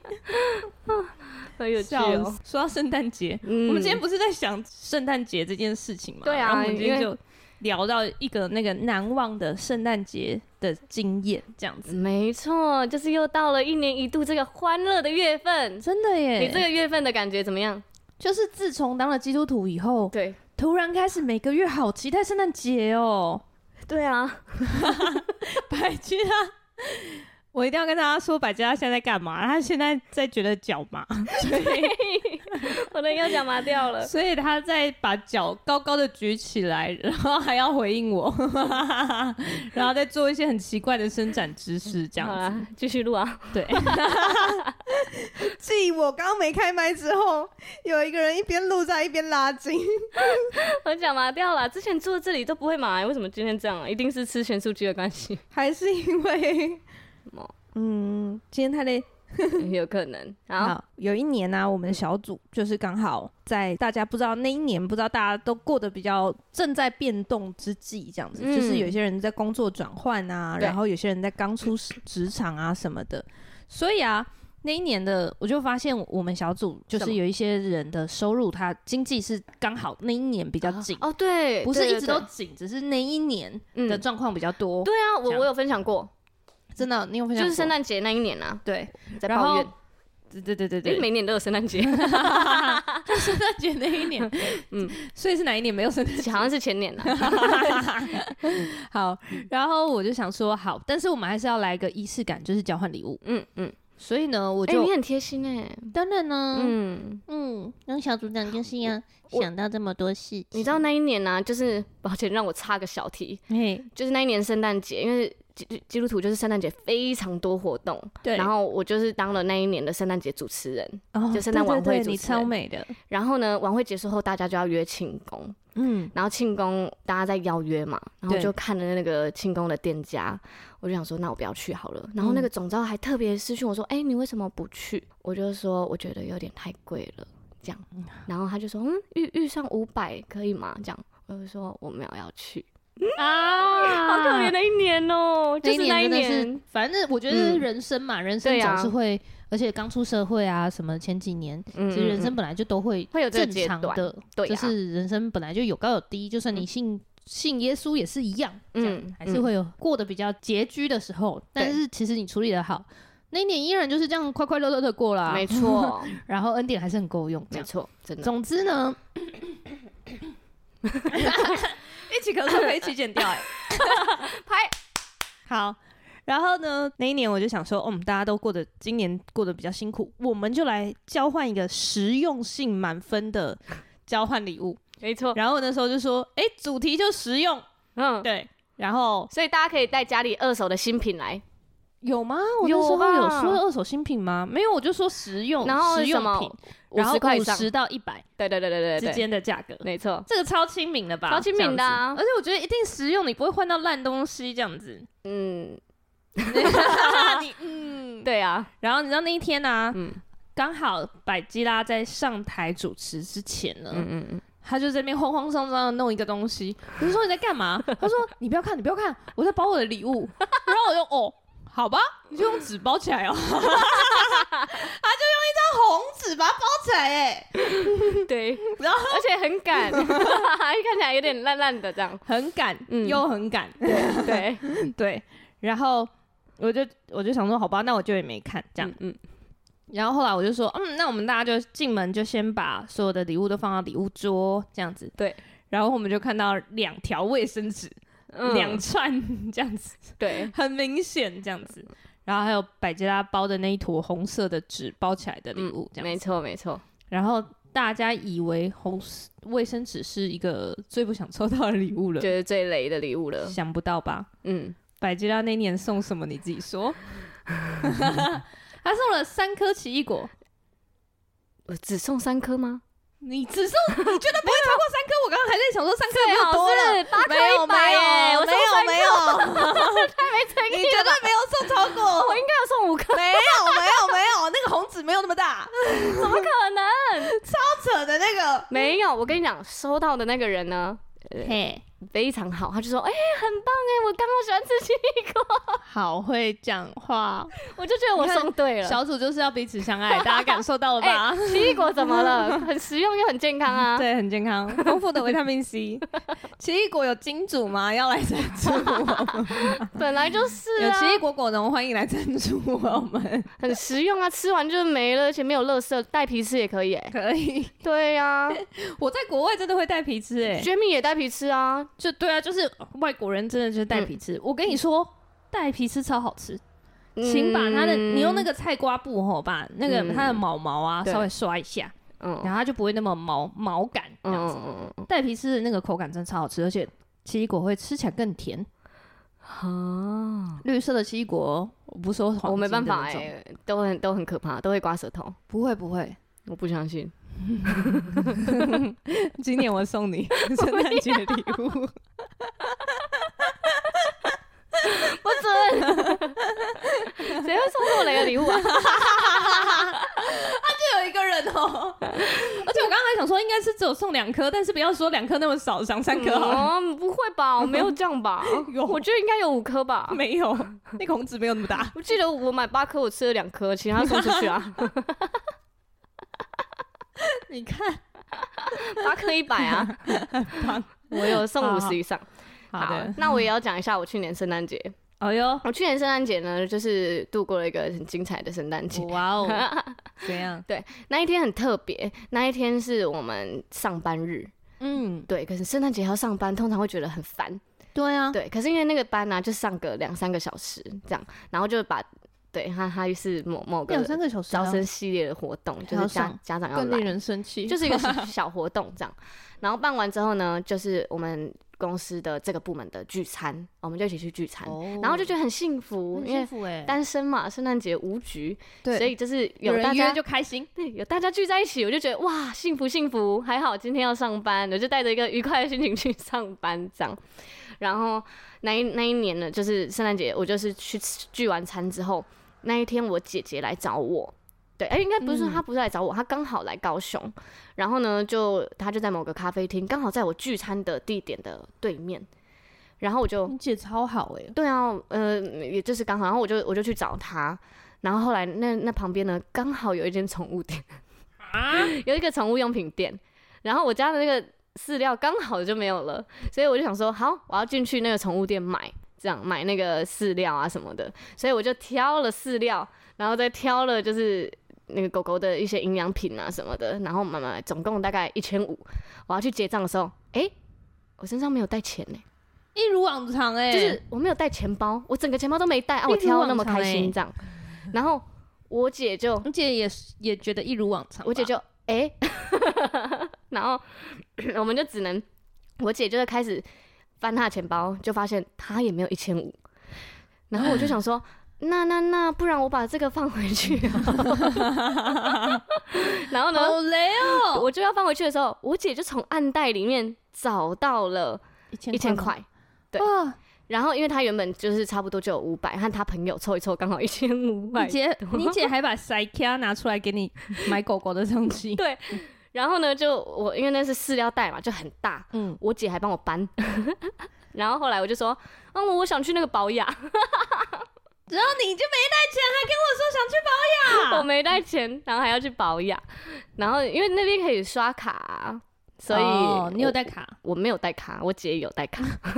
很有趣哦。说到圣诞节，嗯、我们今天不是在想圣诞节这件事情吗？对啊，然后我们今天就聊到一个那个难忘的圣诞节的经验，这样子。没错，就是又到了一年一度这个欢乐的月份，真的耶！你这个月份的感觉怎么样？就是自从当了基督徒以后，对，突然开始每个月好期待圣诞节哦。对啊，百吉拉。我一定要跟大家说，百吉拉现在在干嘛？他现在在觉得脚麻，所以我的右脚麻掉了，所以他在把脚高高的举起来，然后还要回应我，然后再做一些很奇怪的伸展姿势，这样子继续录啊。对，继我刚刚没开麦之后，有一个人一边录在一边拉筋，我脚麻掉了。之前坐这里都不会麻，为什么今天这样啊？一定是吃咸酥鸡的关系，还是因为？嗯，今天太累，有可能。好，好，有一年呢、啊，我们小组就是刚好在大家不知道那一年，不知道大家都过得比较正在变动之际，这样子，嗯、就是有些人在工作转换啊，然后有些人在刚出职场啊什么的。所以啊，那一年的我就发现，我们小组就是有一些人的收入，他经济是刚好那一年比较紧。哦，对，不是一直都紧，只是那一年的状况比较多。嗯、对啊，我我有分享过。真的，你有分享？就是圣诞节那一年啊，对，在抱怨，对对对对对，每年都有圣诞节，就 圣诞节那一年，嗯，所以是哪一年没有圣诞节？好像是前年了。好，然后我就想说，好，但是我们还是要来一个仪式感，就是交换礼物，嗯嗯。所以呢，我就你很贴心哎，当然呢，嗯嗯，当小组长就是要想到这么多事。你知道那一年呢，就是抱歉让我插个小题，就是那一年圣诞节，因为。基基督徒就是圣诞节非常多活动，对。然后我就是当了那一年的圣诞节主持人，哦、就圣诞晚会主持人，你超美的。然后呢，晚会结束后，大家就要约庆功，嗯。然后庆功大家在邀约嘛，然后就看了那个庆功的店家，我就想说，那我不要去好了。然后那个总招还特别私讯我说，哎、嗯欸，你为什么不去？我就说，我觉得有点太贵了，这样。然后他就说，嗯，预预算五百可以吗？这样，我就说我没有要去。啊，好可怜的一年哦、喔！就是那一年，反正我觉得人生嘛，嗯、人生总是会，啊、而且刚出社会啊，什么前几年，嗯、其实人生本来就都会会有正常的，对，就是人生本来就有高有低，就算你信、嗯、信耶稣也是一样，这样、嗯、还是会有过得比较拮据的时候。但是其实你处理的好，那一年依然就是这样快快乐乐的过了，没错。然后恩典还是很够用，没错，真的。总之呢。一起咳嗽可以一起剪掉哎，拍好，然后呢，那一年我就想说，嗯，大家都过得今年过得比较辛苦，我们就来交换一个实用性满分的交换礼物，没错。然后那时候就说，哎，主题就实用，嗯，对。然后，所以大家可以带家里二手的新品来。有吗？我那时候有说二手新品吗？没有，我就说实用，然后实用品，然后五十到一百，对对对对对之间的价格，没错，这个超亲民的吧？超亲民的，而且我觉得一定实用，你不会换到烂东西这样子。嗯，你嗯，对啊。然后你知道那一天呢？嗯，刚好百基拉在上台主持之前呢，嗯嗯嗯，他就在那边慌慌张张的弄一个东西。我就说你在干嘛？他说你不要看，你不要看，我在包我的礼物。然后我就哦。好吧，你就用纸包起来哦。他就用一张红纸把它包起来，哎，对，然后而且很赶，看起来有点烂烂的这样，很赶，嗯，又很赶，对对对。然后我就我就想说，好吧，那我就也没看这样，嗯。然后后来我就说，嗯，那我们大家就进门就先把所有的礼物都放到礼物桌这样子，对。然后我们就看到两条卫生纸。两、嗯、串 这样子，对，很明显这样子。然后还有百吉拉包的那一坨红色的纸包起来的礼物，这样、嗯、没错没错。然后大家以为红卫生纸是一个最不想抽到的礼物了，觉得最雷的礼物了。想不到吧？嗯，百吉拉那年送什么？你自己说。他送了三颗奇异果，我只送三颗吗？你只送，你觉得不会超过三颗？我刚刚还在想说三颗没有多了，八颗一百耶！我没有没有，太没诚意了。你绝对没有送超过，我应该要送五颗。没有没有没有，那个红纸子没有那么大，怎么可能？超扯的那个，没有。我跟你讲，收到的那个人呢？嘿。非常好，他就说：“哎、欸，很棒哎，我刚好喜欢吃奇异果，好会讲话。”我就觉得我送对了。小组就是要彼此相爱，大家感受到了吧？欸、奇异果怎么了？很实用又很健康啊！对，很健康，丰富的维他命 C。奇异果有金主吗？要来赞助我们？本来就是、啊、有奇异果果农，欢迎来赞助我们。很实用啊，吃完就没了，而且没有垃圾，带皮吃也可以哎。可以。对呀、啊，我在国外真的会带皮吃哎。Jamie 也带皮吃啊。就对啊，就是外国人真的就是带皮吃。嗯、我跟你说，带皮吃超好吃。嗯、请把它的，你用那个菜瓜布吼，把那个它的毛毛啊、嗯、稍微刷一下，嗯，然后它就不会那么毛毛感这样子。带、嗯、皮吃的那个口感真的超好吃，而且奇异果会吃起来更甜。啊，绿色的奇异果，我不说黄，我没办法哎、欸，都很都很可怕，都会刮舌头。不会不会，我不相信。今年我送你 圣诞节礼物，不准！谁会送这么雷的礼物啊？他就有一个人哦、喔，而且我刚刚还想说，应该是只有送两颗，但是不要说两颗那么少，想三颗好、嗯。不会吧？我没有这样吧？有，我觉得应该有五颗吧？没有，那个红纸没有那么大。我记得我买八颗，我吃了两颗，其他送出去啊。你看，八颗一百啊！我有送五十以上。好，那我也要讲一下我去年圣诞节。哦哟，我去年圣诞节呢，就是度过了一个很精彩的圣诞节。哇哦，怎样？对，那一天很特别，那一天是我们上班日。嗯，对。可是圣诞节要上班，通常会觉得很烦。对啊，对。可是因为那个班呢、啊，就上个两三个小时这样，然后就把。对他，他是某某个招生系列的活动，就是家家长要来，更令人生气，就是一个小 活动这样。然后办完之后呢，就是我们公司的这个部门的聚餐，我们就一起去聚餐，然后就觉得很幸福，因为单身嘛，圣诞节无局，对，所以就是有大家就开心，对，有大家聚在一起，我就觉得哇，幸福幸福，还好今天要上班，我就带着一个愉快的心情去上班这样。然后那一那一年呢，就是圣诞节，我就是去聚完餐之后。那一天我姐姐来找我，对，哎、欸，应该不是说她不是来找我，她刚、嗯、好来高雄，然后呢，就她就在某个咖啡厅，刚好在我聚餐的地点的对面，然后我就，你姐超好哎、欸，对啊，呃，也就是刚好，然后我就我就去找她，然后后来那那旁边呢，刚好有一间宠物店，啊，有一个宠物用品店，然后我家的那个饲料刚好就没有了，所以我就想说，好，我要进去那个宠物店买。这样买那个饲料啊什么的，所以我就挑了饲料，然后再挑了就是那个狗狗的一些营养品啊什么的，然后买买总共大概一千五。我要去结账的时候，哎、欸，我身上没有带钱呢、欸，一如往常哎、欸，就是我没有带钱包，我整个钱包都没带啊，我挑那么开心这样，然后我姐就，我姐也也觉得一如往常，我姐就哎，欸、然后我们就只能，我姐就会开始。翻他的钱包，就发现他也没有一千五，然后我就想说，那那那，不然我把这个放回去。然后呢，好雷哦！我就要放回去的时候，我姐就从暗袋里面找到了一千块，对。然后因为他原本就是差不多就有五百，和他朋友凑一凑，刚好一千五百。你姐，你姐还把塞卡拿出来给你买狗狗的东西，对。然后呢，就我因为那是饲料袋嘛，就很大。嗯，我姐还帮我搬。然后后来我就说，嗯，我想去那个保养。然后你就没带钱，还跟我说想去保养。我没带钱，然后还要去保养。然后因为那边可以刷卡。所以、哦、你有带卡我，我没有带卡，我姐有带卡，已经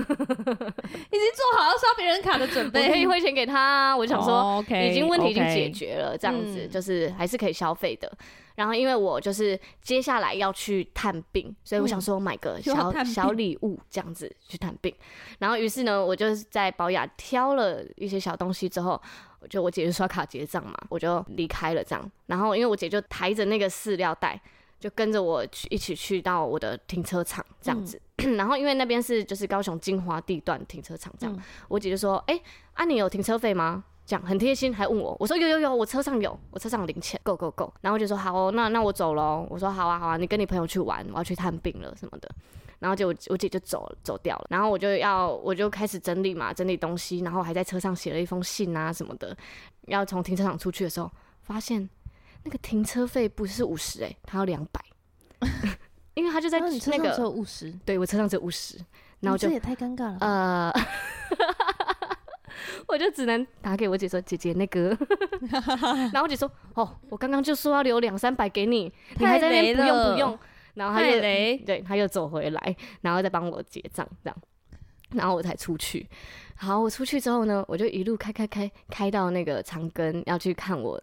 做好要刷别人卡的准备，我可以汇钱给他。我想说，已经问题已经解决了，这样子就是还是可以消费的。然后因为我就是接下来要去探病，所以我想说买个 小小礼物这样子去探病。然后于是呢，我就是在宝雅挑了一些小东西之后，就我姐就刷卡结账嘛，我就离开了这样。然后因为我姐就抬着那个饲料袋。就跟着我去一起去到我的停车场这样子，嗯、然后因为那边是就是高雄金华地段停车场这样，嗯、我姐就说：“哎、欸，啊你有停车费吗？”这样很贴心，还问我，我说有有有，我车上有，我车上有零钱，够够够。然后我就说好哦，那那我走喽。我说好啊好啊，你跟你朋友去玩，我要去探病了什么的。然后就我我姐就走了走掉了，然后我就要我就开始整理嘛，整理东西，然后还在车上写了一封信啊什么的。要从停车场出去的时候，发现那个停车费不是五十哎，他要两百，因为他就在那个对我车上只有五十，然后就这也太尴尬了，呃，我就只能打给我姐说姐姐那个，然后我姐说哦，我刚刚就说要留两三百给你，你还在那边不用不用，然后他又对他又走回来，然后再帮我结账这样，然后我才出去。好，我出去之后呢，我就一路开开开开到那个长庚要去看我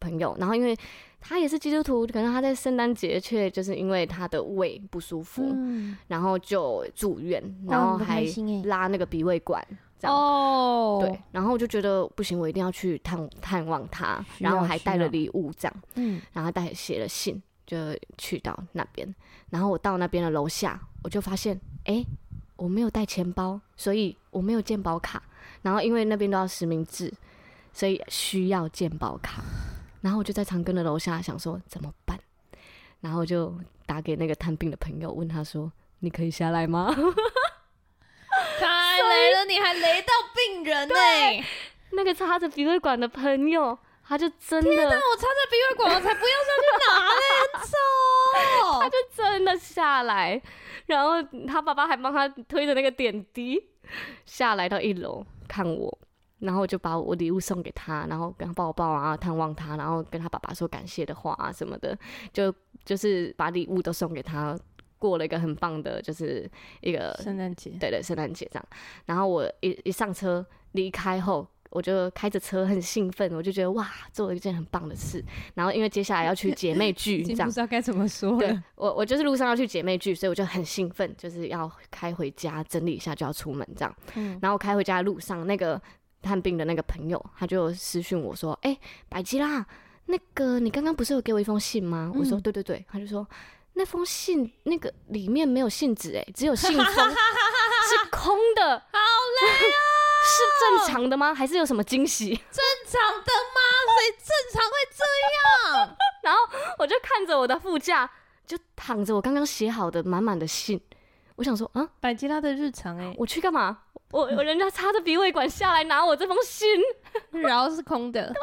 朋友，然后因为他也是基督徒，可能他在圣诞节却就是因为他的胃不舒服，嗯、然后就住院，然后还拉那个鼻胃管，这样哦，对，然后我就觉得不行，我一定要去探探望他，然后还带了礼物这样，嗯，然后带写了信，就去到那边，然后我到那边的楼下，我就发现，哎。我没有带钱包，所以我没有健保卡。然后因为那边都要实名制，所以需要健保卡。然后我就在长庚的楼下想说怎么办，然后我就打给那个探病的朋友，问他说：“你可以下来吗？” 太雷了，你还雷到病人呢、欸！那个插着鼻胃管的朋友，他就真的……天哪！我插着鼻胃管，我才不要上去拿嘞！操！他就真的下来。然后他爸爸还帮他推着那个点滴下来到一楼看我，然后就把我礼物送给他，然后跟他抱抱啊，探望他，然后跟他爸爸说感谢的话啊什么的，就就是把礼物都送给他，过了一个很棒的，就是一个圣诞节，对对，圣诞节这样。然后我一一上车离开后。我就开着车很兴奋，我就觉得哇，做了一件很棒的事。然后因为接下来要去姐妹聚，这样不知道该怎么说。对，我我就是路上要去姐妹聚，所以我就很兴奋，就是要开回家整理一下就要出门这样。嗯。然后开回家的路上，那个探病的那个朋友他就私讯我说：“哎、欸，百吉拉，那个你刚刚不是有给我一封信吗？”嗯、我说：“对对对。”他就说：“那封信那个里面没有信纸，哎，只有信封，是 空的。”好累啊。是正常的吗？还是有什么惊喜？正常的吗？谁正常会这样？然后我就看着我的副驾，就躺着我刚刚写好的满满的信。我想说，啊，百吉拉的日常哎、欸，我去干嘛？我我人家插着鼻胃管下来拿我这封信，然后是空的。对，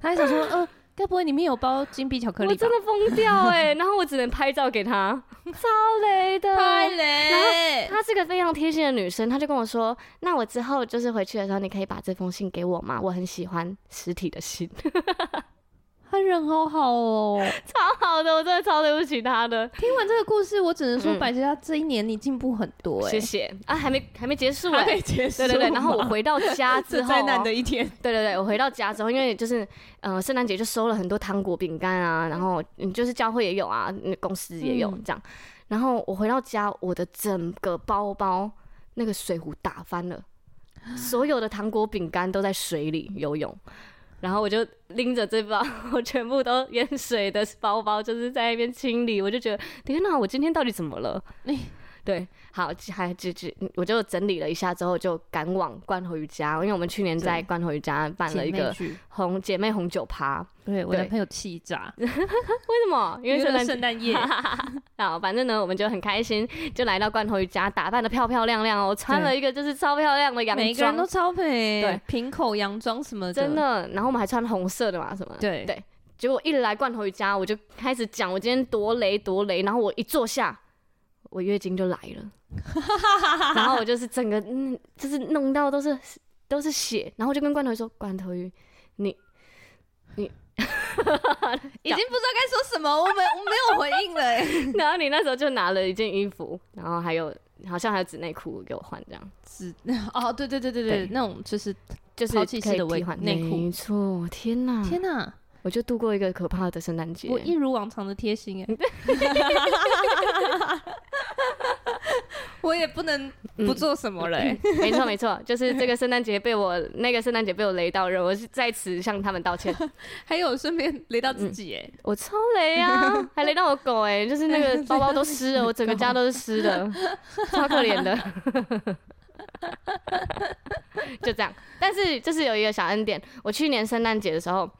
他还想说，呃。该不会里面有包金币巧克力？我真的疯掉哎、欸！然后我只能拍照给他，超雷的，太雷。然后她是个非常贴心的女生，她就跟我说：“那我之后就是回去的时候，你可以把这封信给我吗？我很喜欢实体的信。” 他人好好哦，超好的，我真的超对不起他的。听完这个故事，我只能说，百吉拉这一年你进步很多哎、欸，谢谢。啊，还没还没结束哎、欸，还没结束，对对对。然后我回到家之后，灾难的一天，对对对，我回到家之后，因为就是呃圣诞节就收了很多糖果饼干啊，然后嗯就是教会也有啊，公司也有这样。然后我回到家，我的整个包包那个水壶打翻了，所有的糖果饼干都在水里游泳。然后我就拎着这包 我全部都淹水的包包，就是在那边清理。我就觉得天哪，我今天到底怎么了？对，好，还只只我就整理了一下之后，就赶往罐头瑜伽，因为我们去年在罐头瑜伽办了一个红姐妹红酒趴。对，我男朋友气炸，为什么？因为圣诞圣诞夜。好，反正呢，我们就很开心，就来到罐头瑜伽，打扮的漂漂亮亮哦，穿了一个就是超漂亮的洋装，每个人都超美，对，平口洋装什么的，真的。然后我们还穿红色的嘛，什么？对对。结果一来罐头瑜伽，我就开始讲我今天多雷多雷，然后我一坐下，我月经就来了，然后我就是整个嗯，就是弄到都是都是血，然后我就跟罐头说，罐头鱼，你你。已经不知道该说什么，我没我没有回应了哎。然后你那时候就拿了一件衣服，然后还有好像还有纸内裤给我换，这样子。哦，对对对对对，那种就是就是抛弃式的内裤。没错，天哪天哪，我就度过一个可怕的圣诞节。我一如往常的贴心哎。我也不能不做什么了、欸嗯。没错没错，就是这个圣诞节被我那个圣诞节被我雷到人，我是在此向他们道歉。还有顺便雷到自己哎、欸嗯，我超雷啊，还雷到我狗哎、欸，就是那个 包包都湿了，我整个家都是湿的，超可怜的。就这样，但是就是有一个小恩典，我去年圣诞节的时候。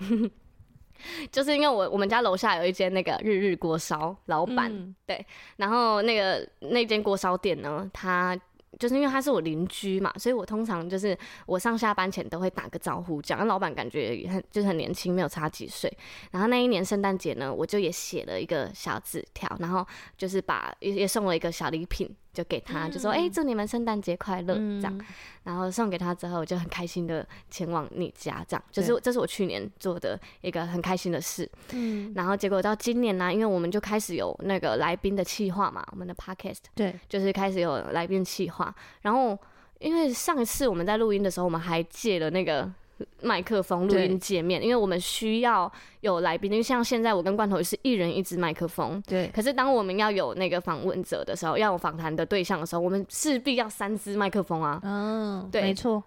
就是因为我我们家楼下有一间那个日日锅烧，老板、嗯、对，然后那个那间锅烧店呢，他就是因为他是我邻居嘛，所以我通常就是我上下班前都会打个招呼，讲。老板感觉也很就是很年轻，没有差几岁。然后那一年圣诞节呢，我就也写了一个小纸条，然后就是把也也送了一个小礼品。就给他，就说哎、欸，祝你们圣诞节快乐，嗯、这样，然后送给他之后，我就很开心的前往你家，这样，就是这是我去年做的一个很开心的事。嗯，然后结果到今年呢、啊，因为我们就开始有那个来宾的企划嘛，我们的 podcast，对，就是开始有来宾企划。然后因为上一次我们在录音的时候，我们还借了那个。麦克风录音界面，因为我们需要有来宾，因为像现在我跟罐头是一人一支麦克风，对。可是当我们要有那个访问者的时候，要有访谈的对象的时候，我们势必要三支麦克风啊。嗯、哦，对，没错。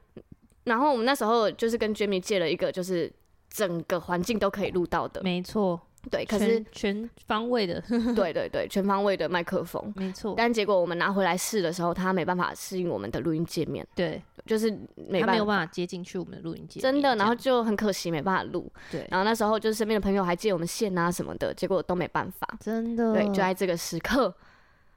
然后我们那时候就是跟 Jamie 借了一个，就是整个环境都可以录到的，没错。对，可是全，全方位的，对对对，全方位的麦克风，没错。但结果我们拿回来试的时候，它没办法适应我们的录音界面，对，就是没办法，他没有办法接进去我们的录音机，真的，然后就很可惜没办法录。对，然后那时候就是身边的朋友还借我们线啊什么的，结果都没办法，真的。对，就在这个时刻，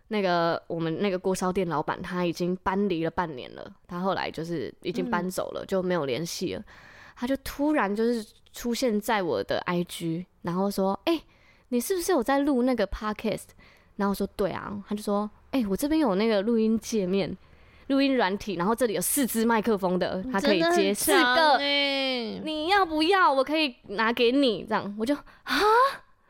那个我们那个锅烧店老板他已经搬离了半年了，他后来就是已经搬走了，嗯、就没有联系了。他就突然就是出现在我的 IG，然后说：“哎、欸，你是不是有在录那个 podcast？” 然后我说：“对啊。”他就说：“哎、欸，我这边有那个录音界面、录音软体，然后这里有四支麦克风的，它可以接四个。你要不要？我可以拿给你。”这样我就啊，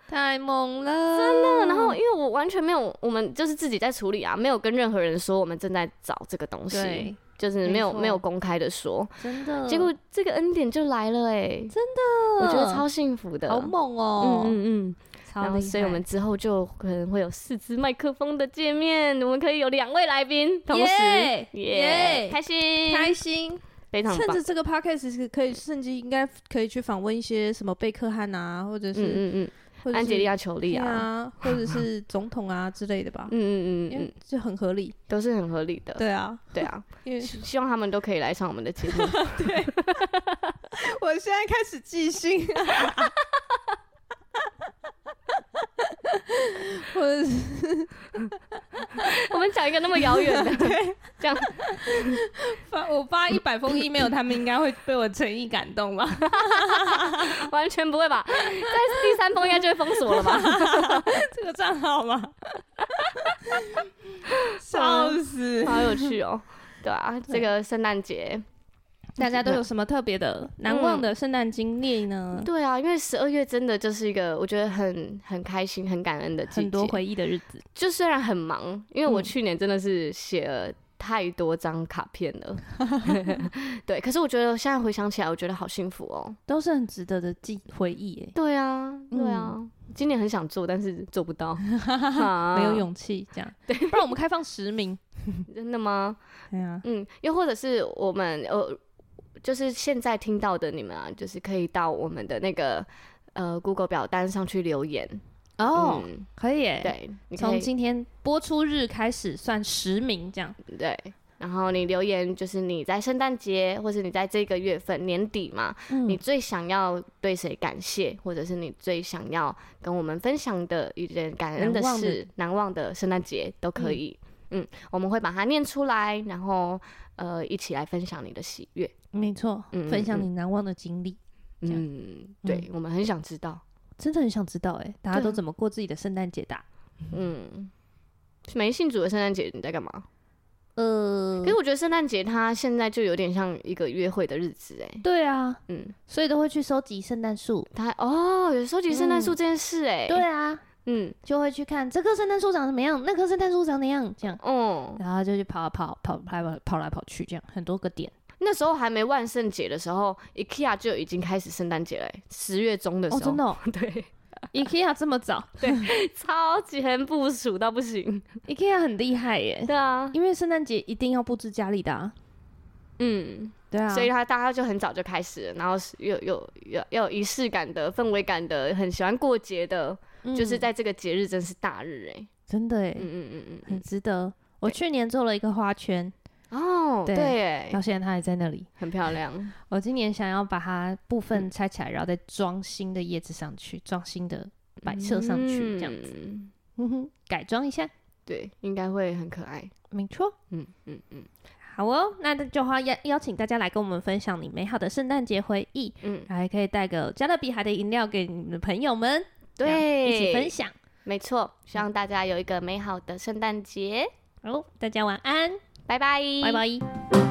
太猛了，真的。然后因为我完全没有，我们就是自己在处理啊，没有跟任何人说我们正在找这个东西。就是没有没，没有公开的说，真的，结果这个恩典就来了哎、欸，真的，我觉得超幸福的，好猛哦、喔，嗯嗯嗯，然后所以我们之后就可能会有四支麦克风的界面，我们可以有两位来宾，同时耶开心开心，非常棒。趁着这个 podcast 是可以，甚至应该可以去访问一些什么贝克汉啊，或者是嗯嗯。嗯安吉丽亚·裘丽啊，或者是总统啊之类的吧。嗯嗯嗯嗯，就很合理，都是很合理的。对啊，对啊，因为希望他们都可以来上我们的节目。对，我现在开始寄信。或者是 我们讲一个那么遥远的，对，这样发我发一百封 email，他们应该会被我诚意感动吧？完全不会吧？但是第三封应该就会封锁了吧？这个账号吗？笑死，好有趣哦！对啊，这个圣诞节。大家都有什么特别的难忘的圣诞经历呢？嗯？对啊，因为十二月真的就是一个我觉得很很开心、很感恩的季节，很多回忆的日子。就虽然很忙，因为我去年真的是写了太多张卡片了，嗯、对。可是我觉得现在回想起来，我觉得好幸福哦，都是很值得的记回忆。哎，对啊，对啊，嗯、今年很想做，但是做不到，啊、没有勇气这样。对，不然我们开放实名，真的吗？对啊，嗯，又或者是我们呃。就是现在听到的你们啊，就是可以到我们的那个呃 Google 表单上去留言。哦，嗯、可以耶，对，从今天播出日开始算实名这样，对，然后你留言就是你在圣诞节或是你在这个月份年底嘛，嗯、你最想要对谁感谢，或者是你最想要跟我们分享的一件感恩的事、难忘的圣诞节都可以，嗯，嗯，我们会把它念出来，然后呃一起来分享你的喜悦。没错，分享你难忘的经历。嗯，对，嗯、我们很想知道，真的很想知道，哎，大家都怎么过自己的圣诞节的？嗯，没信主的圣诞节你在干嘛？呃，可是我觉得圣诞节它现在就有点像一个约会的日子，哎，对啊，嗯，所以都会去收集圣诞树。他哦，有收集圣诞树这件事，哎，对啊，嗯，就会去看这棵圣诞树长什么样，那棵圣诞树长怎样，这样，嗯，然后就去跑跑跑跑跑跑来跑去，这样很多个点。那时候还没万圣节的时候，IKEA 就已经开始圣诞节了，十月中的时候。哦，真的哦？对，IKEA 这么早，对，超级很部署到不行。IKEA 很厉害耶。对啊，因为圣诞节一定要布置家里的啊。嗯，对啊，所以他大家就很早就开始了，然后有有有有仪式感的氛围感的，很喜欢过节的，嗯、就是在这个节日真是大日哎，真的哎，嗯嗯嗯嗯，很值得。我去年做了一个花圈。哦，对，对，到现在它还在那里，很漂亮。我今年想要把它部分拆起来，然后再装新的叶子上去，装新的摆设上去，这样子，嗯哼，改装一下。对，应该会很可爱。没错，嗯嗯嗯，好哦，那就话邀邀请大家来跟我们分享你美好的圣诞节回忆，嗯，还可以带个加勒比海的饮料给你们的朋友们，对，一起分享。没错，希望大家有一个美好的圣诞节。好，大家晚安，拜拜，